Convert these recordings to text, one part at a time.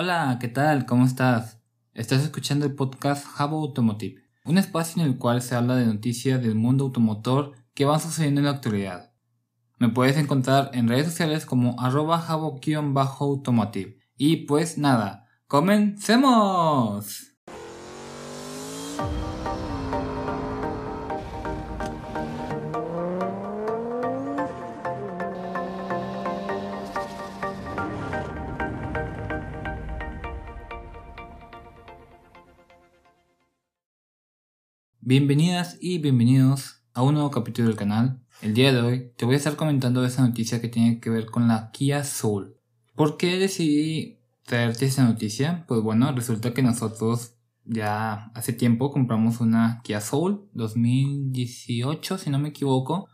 Hola, ¿qué tal? ¿Cómo estás? Estás escuchando el podcast Jabo Automotive, un espacio en el cual se habla de noticias del mundo automotor que van sucediendo en la actualidad. Me puedes encontrar en redes sociales como arroba jabo-automotive. Y pues nada, ¡comencemos! Bienvenidas y bienvenidos a un nuevo capítulo del canal. El día de hoy te voy a estar comentando esa noticia que tiene que ver con la Kia Soul. ¿Por qué decidí traerte esa noticia? Pues bueno, resulta que nosotros ya hace tiempo compramos una Kia Soul 2018, si no me equivoco.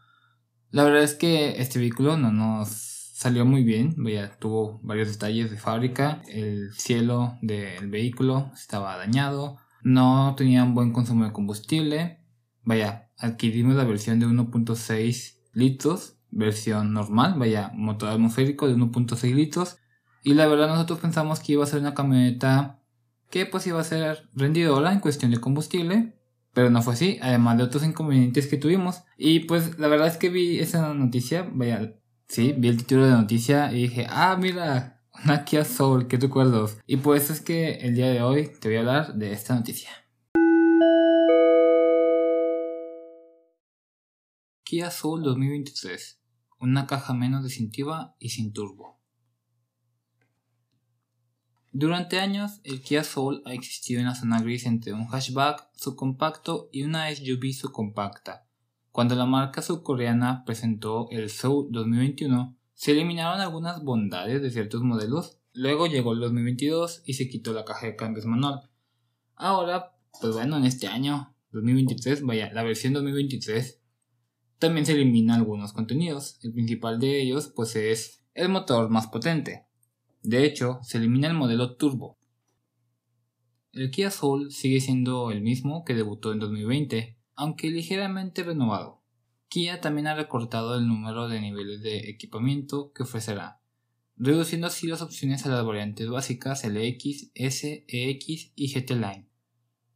La verdad es que este vehículo no nos salió muy bien, Vaya, tuvo varios detalles de fábrica, el cielo del vehículo estaba dañado, no tenía un buen consumo de combustible. Vaya, adquirimos la versión de 1.6 litros, versión normal, vaya, motor atmosférico de 1.6 litros. Y la verdad nosotros pensamos que iba a ser una camioneta que pues iba a ser rendidora en cuestión de combustible. Pero no fue así, además de otros inconvenientes que tuvimos. Y pues la verdad es que vi esa noticia, vaya, sí, vi el título de la noticia y dije, ah, mira, una Kia Soul, qué recuerdos. Y pues es que el día de hoy te voy a hablar de esta noticia. Kia Soul 2023. Una caja menos distintiva y sin turbo. Durante años, el Kia Soul ha existido en la zona gris entre un hatchback subcompacto y una SUV subcompacta. Cuando la marca surcoreana presentó el Soul 2021, se eliminaron algunas bondades de ciertos modelos, luego llegó el 2022 y se quitó la caja de cambios manual. Ahora, pues bueno, en este año, 2023, vaya, la versión 2023, también se elimina algunos contenidos. El principal de ellos, pues es el motor más potente. De hecho, se elimina el modelo turbo. El Kia Soul sigue siendo el mismo que debutó en 2020, aunque ligeramente renovado. Kia también ha recortado el número de niveles de equipamiento que ofrecerá, reduciendo así las opciones a las variantes básicas LX, S, EX y GT Line.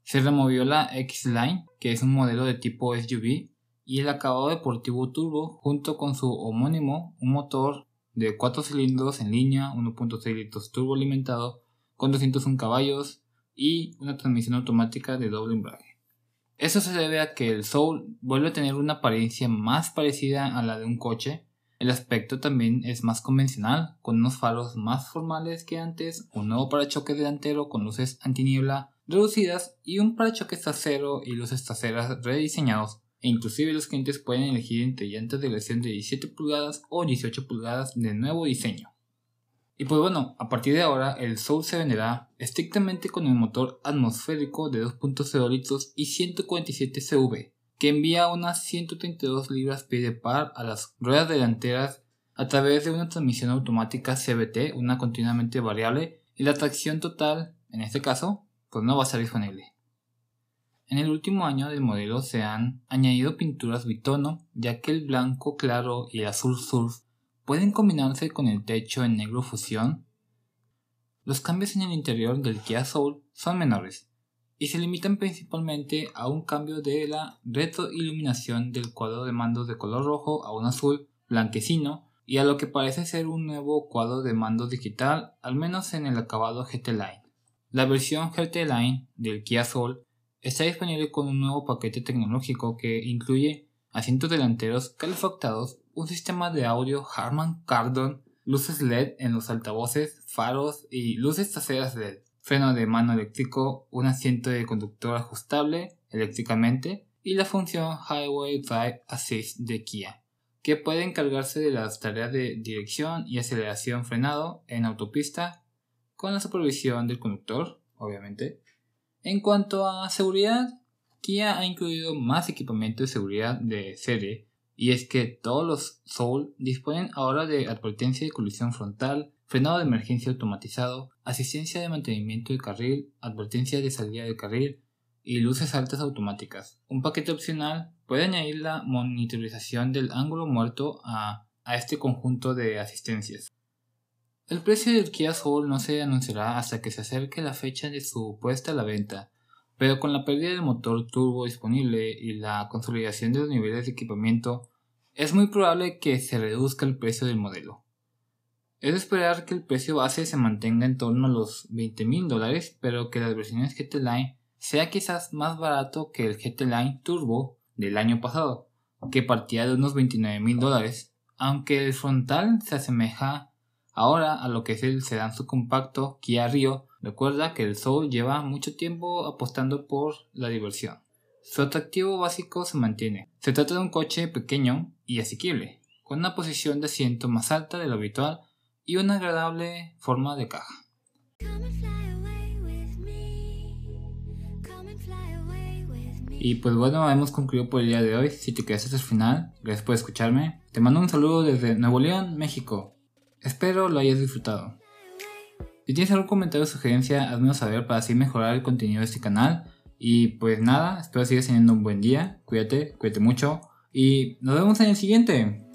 Se removió la X-Line, que es un modelo de tipo SUV, y el acabado deportivo turbo junto con su homónimo, un motor de 4 cilindros en línea, 1.6 litros turbo alimentado con 201 caballos y una transmisión automática de doble embrague. Eso se debe a que el Soul vuelve a tener una apariencia más parecida a la de un coche. El aspecto también es más convencional, con unos faros más formales que antes, un nuevo parachoque delantero con luces antiniebla reducidas y un parachoque trasero y luces traseras rediseñados. E inclusive los clientes pueden elegir entre llantas de versión de 17 pulgadas o 18 pulgadas de nuevo diseño. Y pues bueno, a partir de ahora el Soul se venderá estrictamente con el motor atmosférico de 2.0 litros y 147 CV, que envía unas 132 libras-pie de par a las ruedas delanteras a través de una transmisión automática CVT, una continuamente variable, y la tracción total, en este caso, pues no va a estar disponible. En el último año del modelo se han añadido pinturas bitono, ya que el blanco claro y el azul surf pueden combinarse con el techo en negro fusión. Los cambios en el interior del Kia Soul son menores y se limitan principalmente a un cambio de la retroiluminación del cuadro de mandos de color rojo a un azul blanquecino y a lo que parece ser un nuevo cuadro de mando digital, al menos en el acabado GT Line. La versión GT Line del Kia Soul está disponible con un nuevo paquete tecnológico que incluye asientos delanteros calefactados un sistema de audio Harman Kardon, luces LED en los altavoces, faros y luces traseras LED, freno de mano eléctrico, un asiento de conductor ajustable eléctricamente y la función Highway Drive Assist de Kia, que puede encargarse de las tareas de dirección y aceleración frenado en autopista con la supervisión del conductor, obviamente. En cuanto a seguridad, Kia ha incluido más equipamiento de seguridad de serie y es que todos los Soul disponen ahora de advertencia de colisión frontal, frenado de emergencia automatizado, asistencia de mantenimiento de carril, advertencia de salida de carril y luces altas automáticas. Un paquete opcional puede añadir la monitorización del ángulo muerto a, a este conjunto de asistencias. El precio del Kia Soul no se anunciará hasta que se acerque la fecha de su puesta a la venta, pero con la pérdida del motor turbo disponible y la consolidación de los niveles de equipamiento, es muy probable que se reduzca el precio del modelo. Es de esperar que el precio base se mantenga en torno a los 20 mil dólares, pero que las versiones GT Line sea quizás más barato que el GT Line Turbo del año pasado, que partía de unos 29 mil dólares, aunque el frontal se asemeja Ahora a lo que es el sedán subcompacto Kia Rio, recuerda que el Soul lleva mucho tiempo apostando por la diversión. Su atractivo básico se mantiene. Se trata de un coche pequeño y asequible, con una posición de asiento más alta de lo habitual y una agradable forma de caja. Y pues bueno, hemos concluido por el día de hoy. Si te quedaste hasta el final, gracias por escucharme. Te mando un saludo desde Nuevo León, México. Espero lo hayas disfrutado. Si tienes algún comentario o sugerencia, hazmelo saber para así mejorar el contenido de este canal. Y pues nada, espero sigas teniendo un buen día. Cuídate, cuídate mucho. Y nos vemos en el siguiente.